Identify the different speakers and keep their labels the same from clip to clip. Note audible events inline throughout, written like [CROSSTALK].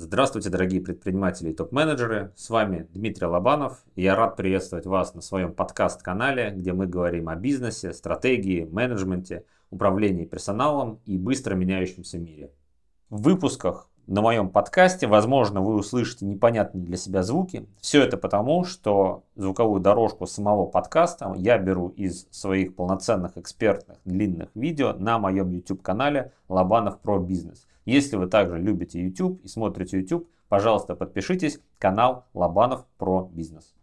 Speaker 1: Здравствуйте, дорогие предприниматели и топ-менеджеры. С вами Дмитрий Лобанов. Я рад приветствовать вас на своем подкаст-канале, где мы говорим о бизнесе, стратегии, менеджменте, управлении персоналом и быстро меняющемся мире. В выпусках на моем подкасте, возможно, вы услышите непонятные для себя звуки. Все это потому, что звуковую дорожку самого подкаста я беру из своих полноценных экспертных длинных видео на моем YouTube-канале Лобанов про бизнес. Если вы также любите YouTube и смотрите YouTube, пожалуйста, подпишитесь. Канал Лобанов про бизнес.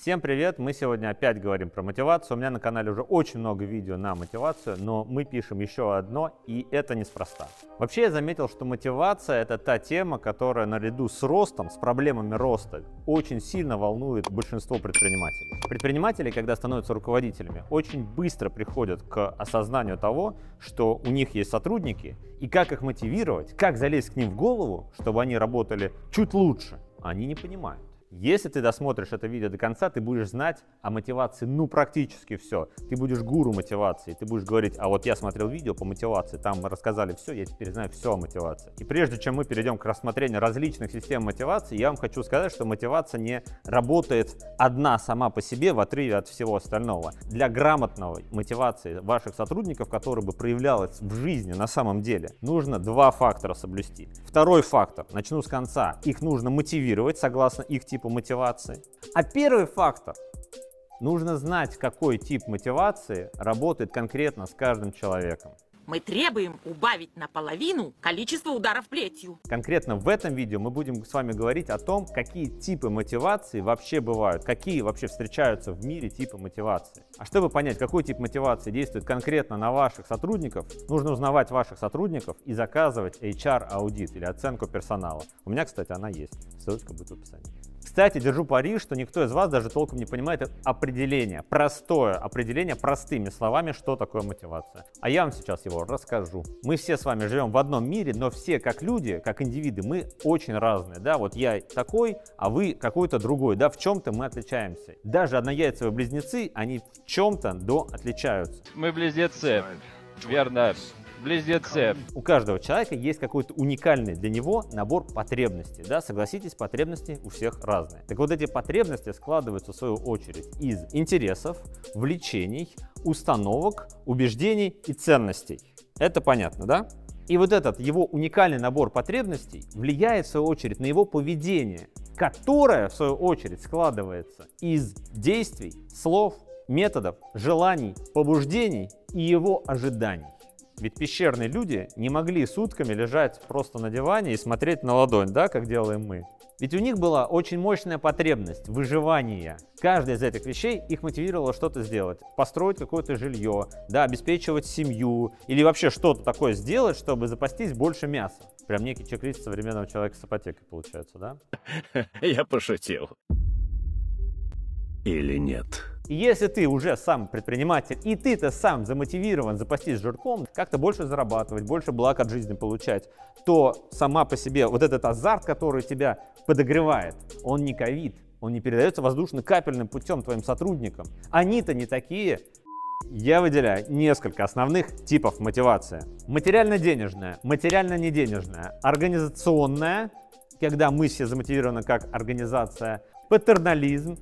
Speaker 1: Всем привет! Мы сегодня опять говорим про мотивацию. У меня на канале уже очень много видео на мотивацию, но мы пишем еще одно, и это неспроста. Вообще я заметил, что мотивация это та тема, которая наряду с ростом, с проблемами роста, очень сильно волнует большинство предпринимателей. Предприниматели, когда становятся руководителями, очень быстро приходят к осознанию того, что у них есть сотрудники, и как их мотивировать, как залезть к ним в голову, чтобы они работали чуть лучше, они не понимают. Если ты досмотришь это видео до конца, ты будешь знать о мотивации, ну, практически все. Ты будешь гуру мотивации, ты будешь говорить, а вот я смотрел видео по мотивации, там мы рассказали все, я теперь знаю все о мотивации. И прежде чем мы перейдем к рассмотрению различных систем мотивации, я вам хочу сказать, что мотивация не работает одна сама по себе в отрыве от всего остального. Для грамотного мотивации ваших сотрудников, которая бы проявлялась в жизни на самом деле, нужно два фактора соблюсти. Второй фактор, начну с конца, их нужно мотивировать согласно их типу типу мотивации. А первый фактор Нужно знать, какой тип мотивации работает конкретно с каждым человеком.
Speaker 2: Мы требуем убавить наполовину количество ударов плетью.
Speaker 1: Конкретно в этом видео мы будем с вами говорить о том, какие типы мотивации вообще бывают, какие вообще встречаются в мире типы мотивации. А чтобы понять, какой тип мотивации действует конкретно на ваших сотрудников, нужно узнавать ваших сотрудников и заказывать HR-аудит или оценку персонала. У меня, кстати, она есть. Ссылочка будет в описании. Кстати, держу пари, что никто из вас даже толком не понимает определение, простое определение простыми словами, что такое мотивация. А я вам сейчас его расскажу. Мы все с вами живем в одном мире, но все как люди, как индивиды, мы очень разные. Да, вот я такой, а вы какой-то другой. Да, в чем-то мы отличаемся. Даже однояйцевые близнецы, они в чем-то до отличаются.
Speaker 3: Мы близнецы. Верно близнецы.
Speaker 1: У каждого человека есть какой-то уникальный для него набор потребностей. Да, согласитесь, потребности у всех разные. Так вот эти потребности складываются в свою очередь из интересов, влечений, установок, убеждений и ценностей. Это понятно, да? И вот этот его уникальный набор потребностей влияет в свою очередь на его поведение, которое в свою очередь складывается из действий, слов, методов, желаний, побуждений и его ожиданий. Ведь пещерные люди не могли сутками лежать просто на диване и смотреть на ладонь, да, как делаем мы. Ведь у них была очень мощная потребность выживания. Каждая из этих вещей их мотивировала что-то сделать. Построить какое-то жилье, да, обеспечивать семью или вообще что-то такое сделать, чтобы запастись больше мяса. Прям некий чек-лист современного человека с ипотекой получается, да? [LAUGHS]
Speaker 4: Я пошутил. Или нет?
Speaker 1: И если ты уже сам предприниматель, и ты-то сам замотивирован запастись жирком, как-то больше зарабатывать, больше благ от жизни получать, то сама по себе вот этот азарт, который тебя подогревает, он не ковид, он не передается воздушно-капельным путем твоим сотрудникам. Они-то не такие. Я выделяю несколько основных типов мотивации. Материально-денежная, материально-неденежная, организационная, когда мы все замотивированы как организация, патернализм,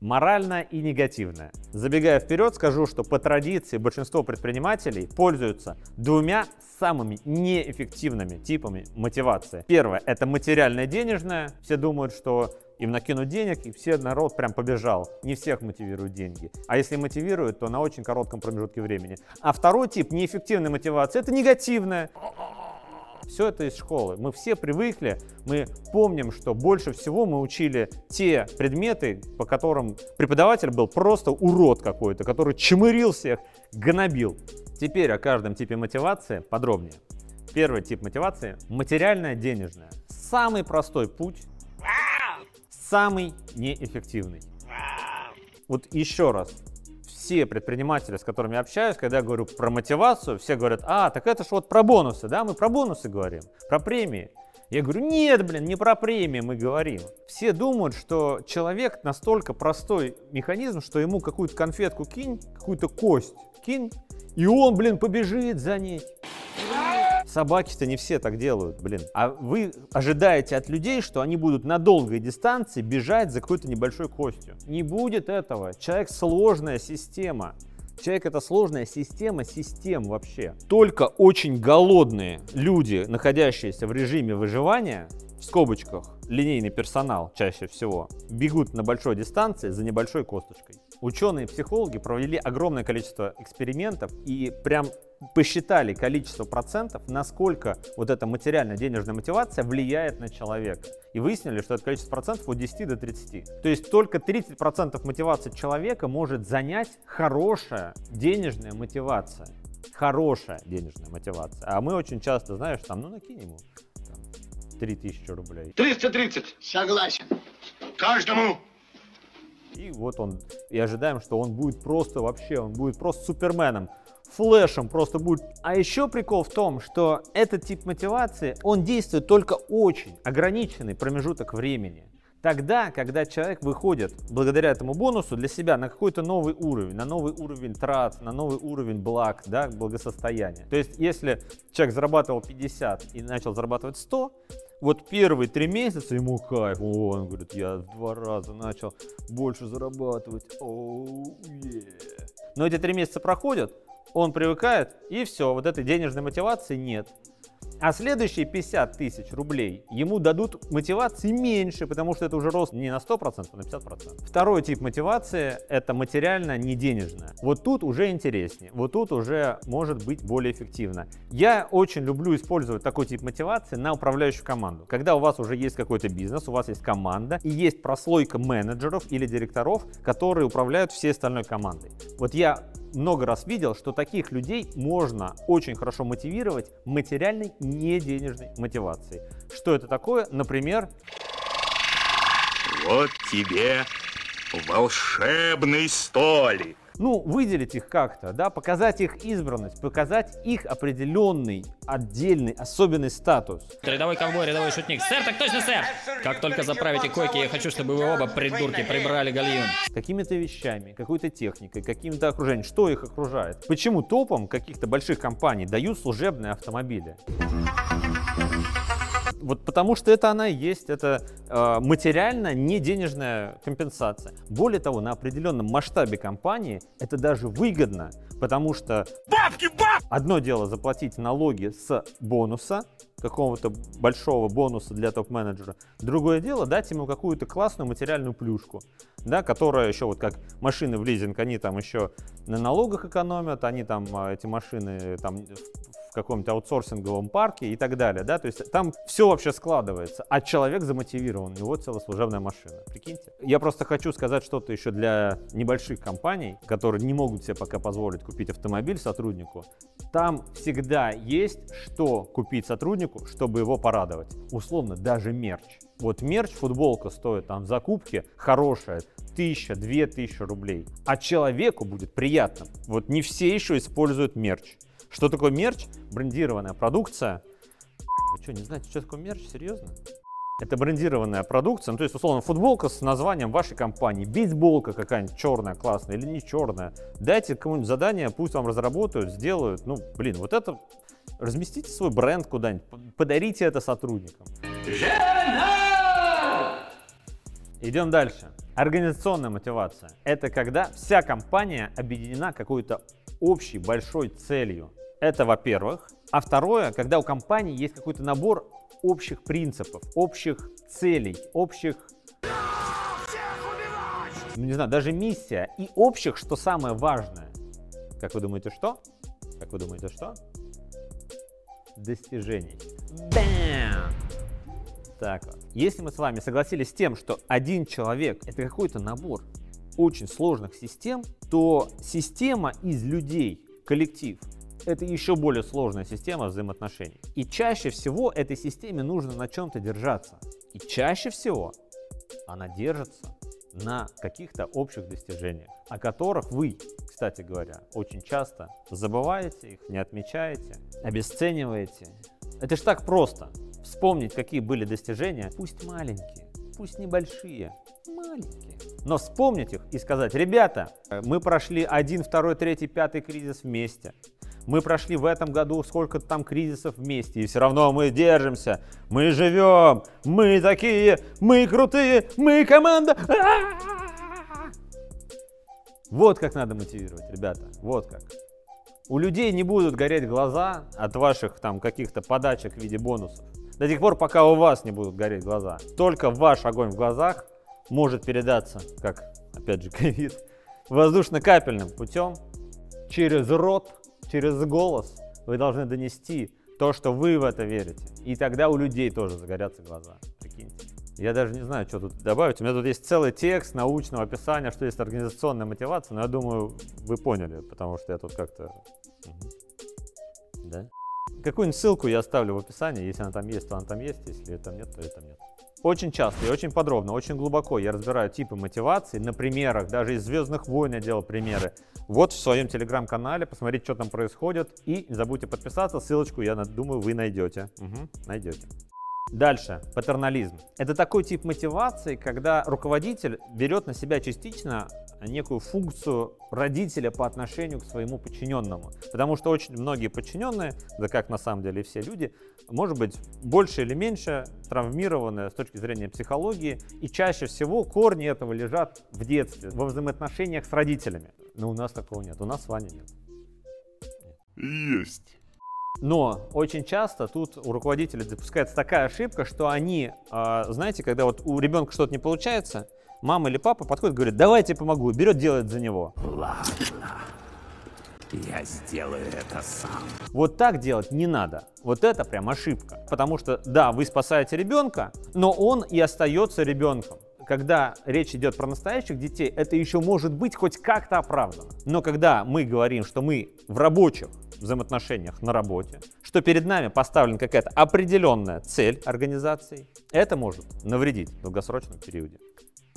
Speaker 1: моральное и негативное. Забегая вперед, скажу, что по традиции большинство предпринимателей пользуются двумя самыми неэффективными типами мотивации. Первое – это материальное денежное. Все думают, что им накинут денег, и все народ прям побежал. Не всех мотивируют деньги. А если мотивируют, то на очень коротком промежутке времени. А второй тип неэффективной мотивации – это негативная. Все это из школы. Мы все привыкли, мы помним, что больше всего мы учили те предметы, по которым преподаватель был просто урод какой-то, который чмырил всех, гнобил. Теперь о каждом типе мотивации подробнее. Первый тип мотивации – материальная денежная. Самый простой путь, самый неэффективный. Вот еще раз, все предприниматели, с которыми я общаюсь, когда я говорю про мотивацию, все говорят, а, так это ж вот про бонусы, да, мы про бонусы говорим, про премии. Я говорю, нет, блин, не про премии мы говорим. Все думают, что человек настолько простой механизм, что ему какую-то конфетку кинь, какую-то кость кинь, и он, блин, побежит за ней. Собаки-то не все так делают, блин. А вы ожидаете от людей, что они будут на долгой дистанции бежать за какой-то небольшой костью. Не будет этого. Человек сложная система. Человек это сложная система систем вообще. Только очень голодные люди, находящиеся в режиме выживания, в скобочках, линейный персонал чаще всего, бегут на большой дистанции за небольшой косточкой. Ученые-психологи провели огромное количество экспериментов и прям посчитали количество процентов, насколько вот эта материально-денежная мотивация влияет на человека. И выяснили, что это количество процентов от 10 до 30. То есть только 30 процентов мотивации человека может занять хорошая денежная мотивация. Хорошая денежная мотивация. А мы очень часто, знаешь, там, ну накинь ему 3000 рублей.
Speaker 5: 330.
Speaker 6: Согласен.
Speaker 5: Каждому.
Speaker 1: И вот он, и ожидаем, что он будет просто вообще, он будет просто суперменом, флешем просто будет. А еще прикол в том, что этот тип мотивации, он действует только очень ограниченный промежуток времени. Тогда, когда человек выходит благодаря этому бонусу для себя на какой-то новый уровень, на новый уровень трат, на новый уровень благ, да, благосостояния. То есть, если человек зарабатывал 50 и начал зарабатывать 100, вот первые три месяца ему кайф. О, он говорит, я в два раза начал больше зарабатывать. Оу, yeah. Но эти три месяца проходят, он привыкает, и все, вот этой денежной мотивации нет. А следующие 50 тысяч рублей ему дадут мотивации меньше, потому что это уже рост не на 100%, а на 50%. Второй тип мотивации – это материально не денежная. Вот тут уже интереснее, вот тут уже может быть более эффективно. Я очень люблю использовать такой тип мотивации на управляющую команду. Когда у вас уже есть какой-то бизнес, у вас есть команда и есть прослойка менеджеров или директоров, которые управляют всей остальной командой. Вот я много раз видел, что таких людей можно очень хорошо мотивировать материальной, не денежной мотивацией. Что это такое? Например...
Speaker 5: Вот тебе волшебный столик.
Speaker 1: Ну, выделить их как-то, да, показать их избранность, показать их определенный, отдельный, особенный статус.
Speaker 7: Рядовой ковбой, рядовой шутник. Сэр, так точно, сэр! Как только заправите койки, я хочу, чтобы вы оба, придурки, прибрали гальюн.
Speaker 1: Какими-то вещами, какой-то техникой, каким-то окружением. Что их окружает? Почему топом каких-то больших компаний дают служебные автомобили? Вот потому что это она и есть, это э, материально не денежная компенсация. Более того, на определенном масштабе компании это даже выгодно, потому что
Speaker 5: Бабки, баб!
Speaker 1: одно дело заплатить налоги с бонуса, какого-то большого бонуса для топ-менеджера. Другое дело дать ему какую-то классную материальную плюшку, да, которая еще вот как машины в лизинг, они там еще на налогах экономят, они там а, эти машины там каком-нибудь аутсорсинговом парке и так далее, да, то есть там все вообще складывается, а человек замотивирован, у него целая служебная машина, прикиньте. Я просто хочу сказать что-то еще для небольших компаний, которые не могут себе пока позволить купить автомобиль сотруднику, там всегда есть что купить сотруднику, чтобы его порадовать. Условно, даже мерч. Вот мерч, футболка стоит там в закупке хорошая, тысяча, две тысячи рублей. А человеку будет приятно. Вот не все еще используют мерч. Что такое мерч? Брендированная продукция. Вы что, не знаете, что такое мерч? Серьезно? Это брендированная продукция, ну, то есть, условно, футболка с названием вашей компании, бейсболка какая-нибудь черная, классная или не черная. Дайте кому-нибудь задание, пусть вам разработают, сделают. Ну, блин, вот это... Разместите свой бренд куда-нибудь, подарите это сотрудникам. Идем дальше. Организационная мотивация. Это когда вся компания объединена какой-то общей большой целью. Это во-первых. А второе, когда у компании есть какой-то набор общих принципов, общих целей, общих ну, не знаю, даже миссия и общих, что самое важное. Как вы думаете, что? Как вы думаете, что? Достижений. Бам! Так вот. Если мы с вами согласились с тем, что один человек это какой-то набор очень сложных систем, то система из людей, коллектив, это еще более сложная система взаимоотношений. И чаще всего этой системе нужно на чем-то держаться. И чаще всего она держится на каких-то общих достижениях, о которых вы, кстати говоря, очень часто забываете их, не отмечаете, обесцениваете. Это же так просто. Вспомнить, какие были достижения, пусть маленькие, пусть небольшие, маленькие. Но вспомнить их и сказать, ребята, мы прошли один, второй, третий, пятый кризис вместе. Мы прошли в этом году сколько-то там кризисов вместе, и все равно мы держимся, мы живем, мы такие, мы крутые, мы команда. Вот как надо мотивировать, ребята, вот как. У людей не будут гореть глаза от ваших там каких-то подачек в виде бонусов. До тех пор, пока у вас не будут гореть глаза. Только ваш огонь в глазах может передаться, как, опять же, ковид, воздушно-капельным путем через рот, через голос. Вы должны донести то, что вы в это верите. И тогда у людей тоже загорятся глаза. Прикиньте. Я даже не знаю, что тут добавить. У меня тут есть целый текст научного описания, что есть организационная мотивация, но я думаю, вы поняли, потому что я тут как-то... Да? Какую-нибудь ссылку я оставлю в описании. Если она там есть, то она там есть. Если там нет, то это нет. Очень часто и очень подробно, очень глубоко я разбираю типы мотивации на примерах. Даже из «Звездных войн» я делал примеры. Вот в своем телеграм-канале, посмотрите, что там происходит. И не забудьте подписаться, ссылочку, я думаю, вы найдете. Угу, найдете. Дальше, патернализм. Это такой тип мотивации, когда руководитель берет на себя частично некую функцию родителя по отношению к своему подчиненному. Потому что очень многие подчиненные, да как на самом деле все люди, может быть больше или меньше травмированы с точки зрения психологии, и чаще всего корни этого лежат в детстве, во взаимоотношениях с родителями. Но у нас такого нет, у нас с Ваней нет.
Speaker 5: Есть.
Speaker 1: Но очень часто тут у руководителей допускается такая ошибка, что они, а, знаете, когда вот у ребенка что-то не получается, мама или папа подходит и говорит, давайте я помогу, и берет, делает за него.
Speaker 4: Ладно, я сделаю это сам.
Speaker 1: Вот так делать не надо. Вот это прям ошибка. Потому что, да, вы спасаете ребенка, но он и остается ребенком когда речь идет про настоящих детей, это еще может быть хоть как-то оправдано. Но когда мы говорим, что мы в рабочих взаимоотношениях на работе, что перед нами поставлена какая-то определенная цель организации, это может навредить в долгосрочном периоде.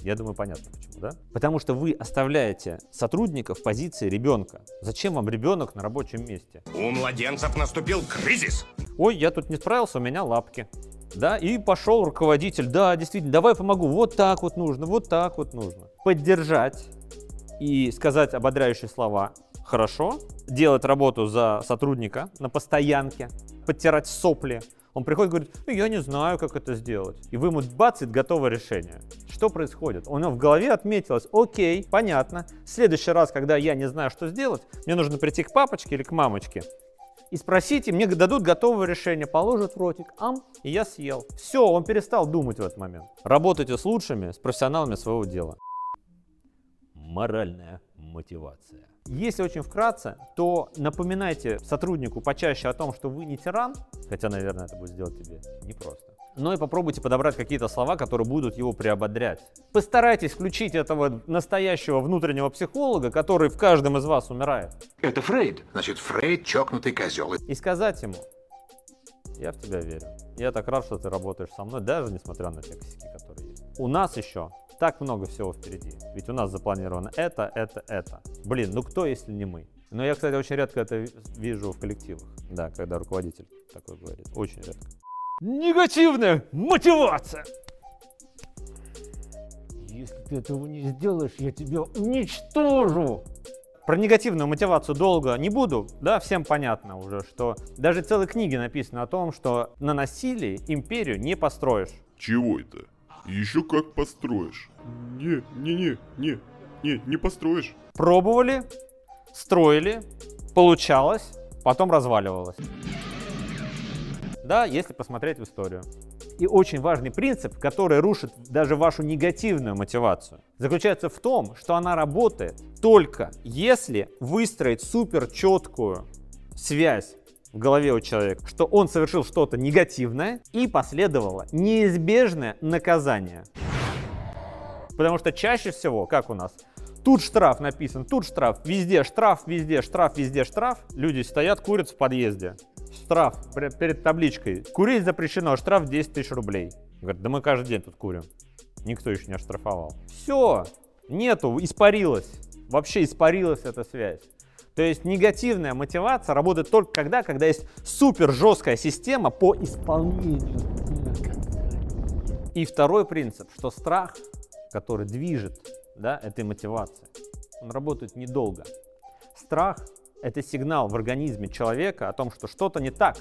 Speaker 1: Я думаю, понятно почему, да? Потому что вы оставляете сотрудника в позиции ребенка. Зачем вам ребенок на рабочем месте?
Speaker 5: У младенцев наступил кризис.
Speaker 1: Ой, я тут не справился, у меня лапки да, и пошел руководитель, да, действительно, давай помогу, вот так вот нужно, вот так вот нужно. Поддержать и сказать ободряющие слова, хорошо, делать работу за сотрудника на постоянке, подтирать сопли. Он приходит и говорит, ну я не знаю, как это сделать. И вы ему бац, готовое решение. Что происходит? У него в голове отметилось, окей, понятно. В следующий раз, когда я не знаю, что сделать, мне нужно прийти к папочке или к мамочке и спросите, мне дадут готовое решение, положат в ротик, ам, и я съел. Все, он перестал думать в этот момент. Работайте с лучшими, с профессионалами своего дела.
Speaker 4: Моральная мотивация.
Speaker 1: Если очень вкратце, то напоминайте сотруднику почаще о том, что вы не тиран, хотя, наверное, это будет сделать тебе непросто но и попробуйте подобрать какие-то слова, которые будут его приободрять. Постарайтесь включить этого настоящего внутреннего психолога, который в каждом из вас умирает.
Speaker 6: Это Фрейд. Значит, Фрейд чокнутый козел.
Speaker 1: И сказать ему, я в тебя верю. Я так рад, что ты работаешь со мной, даже несмотря на те косяки, которые есть. У нас еще так много всего впереди. Ведь у нас запланировано это, это, это. Блин, ну кто, если не мы? Но я, кстати, очень редко это вижу в коллективах. Да, когда руководитель такой говорит. Очень редко. Негативная мотивация. Если ты этого не сделаешь, я тебя уничтожу. Про негативную мотивацию долго не буду, да, всем понятно уже, что даже целые книги написаны о том, что на насилии империю не построишь.
Speaker 8: Чего это? Еще как построишь. Не, не, не, не, не, не построишь.
Speaker 1: Пробовали, строили, получалось, потом разваливалось да, если посмотреть в историю. И очень важный принцип, который рушит даже вашу негативную мотивацию, заключается в том, что она работает только если выстроить супер четкую связь в голове у человека, что он совершил что-то негативное и последовало неизбежное наказание. Потому что чаще всего, как у нас, тут штраф написан, тут штраф, везде штраф, везде штраф, везде штраф. Люди стоят, курят в подъезде штраф перед табличкой. Курить запрещено, штраф 10 тысяч рублей. Говорит, да мы каждый день тут курим. Никто еще не оштрафовал. Все, нету, испарилась. Вообще испарилась эта связь. То есть негативная мотивация работает только когда, когда есть супер жесткая система по исполнению. И второй принцип, что страх, который движет да, этой мотивацией, он работает недолго. Страх Это сигнал в организме человека о том, что что-то не так.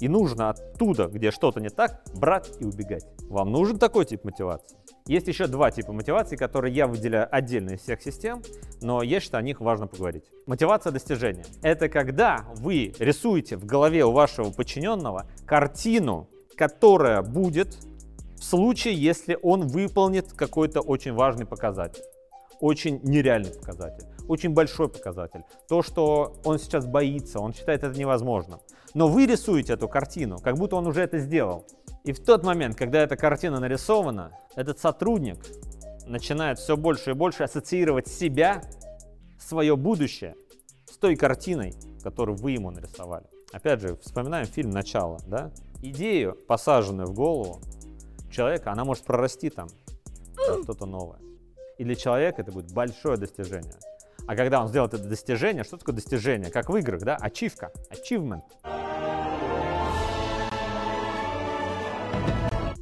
Speaker 1: И нужно оттуда, где что-то не так, брать и убегать. Вам нужен такой тип мотивации? Есть еще два типа мотивации, которые я выделяю отдельно из всех систем, но есть что о них важно поговорить. Мотивация достижения. Это когда вы рисуете в голове у вашего подчиненного картину, которая будет в случае, если он выполнит какой-то очень важный показатель, очень нереальный показатель, очень большой показатель. То, что он сейчас боится, он считает это невозможным. Но вы рисуете эту картину, как будто он уже это сделал. И в тот момент, когда эта картина нарисована, этот сотрудник начинает все больше и больше ассоциировать себя, свое будущее с той картиной, которую вы ему нарисовали. Опять же, вспоминаем фильм «Начало». Да? Идею, посаженную в голову человека, она может прорасти там что-то новое. И для человека это будет большое достижение. А когда он сделает это достижение, что такое достижение? Как в играх, да? Ачивка, achievement.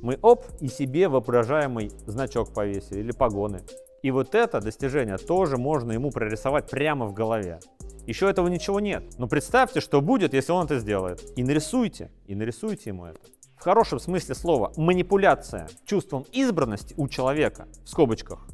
Speaker 1: Мы оп, и себе воображаемый значок повесили или погоны. И вот это достижение тоже можно ему прорисовать прямо в голове. Еще этого ничего нет. Но представьте, что будет, если он это сделает. И нарисуйте, и нарисуйте ему это. В хорошем смысле слова манипуляция чувством избранности у человека, в скобочках,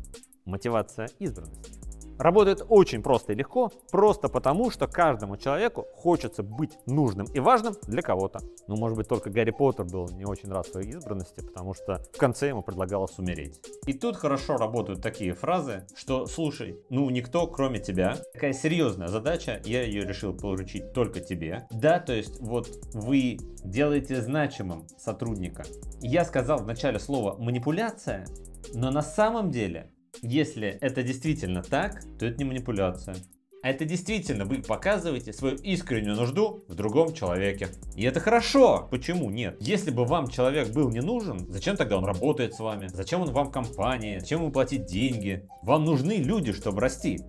Speaker 1: мотивация избранности работает очень просто и легко, просто потому, что каждому человеку хочется быть нужным и важным для кого-то. Ну, может быть, только Гарри Поттер был не очень рад своей избранности, потому что в конце ему предлагалось умереть. И тут хорошо работают такие фразы, что, слушай, ну, никто, кроме тебя, такая серьезная задача, я ее решил поручить только тебе. Да, то есть, вот вы делаете значимым сотрудника. Я сказал в начале слова манипуляция, но на самом деле если это действительно так, то это не манипуляция. А это действительно вы показываете свою искреннюю нужду в другом человеке. И это хорошо. Почему нет? Если бы вам человек был не нужен, зачем тогда он работает с вами? Зачем он вам в компании? Зачем ему платить деньги? Вам нужны люди, чтобы расти.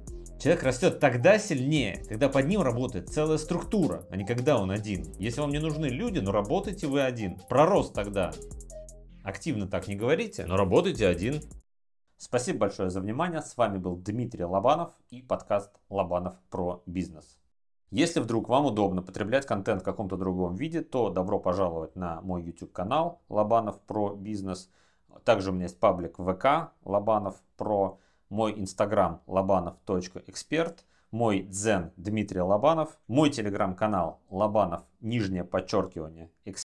Speaker 1: Человек растет тогда сильнее, когда под ним работает целая структура, а не когда он один. Если вам не нужны люди, но работаете вы один. Про рост тогда. Активно так не говорите, но работайте один. Спасибо большое за внимание. С вами был Дмитрий Лобанов и подкаст Лобанов про бизнес. Если вдруг вам удобно потреблять контент в каком-то другом виде, то добро пожаловать на мой YouTube канал Лобанов про бизнес. Также у меня есть паблик ВК Лобанов про, мой инстаграм лобанов.эксперт, мой дзен Дмитрий Лобанов, мой телеграм-канал Лобанов, нижнее подчеркивание, эксперт.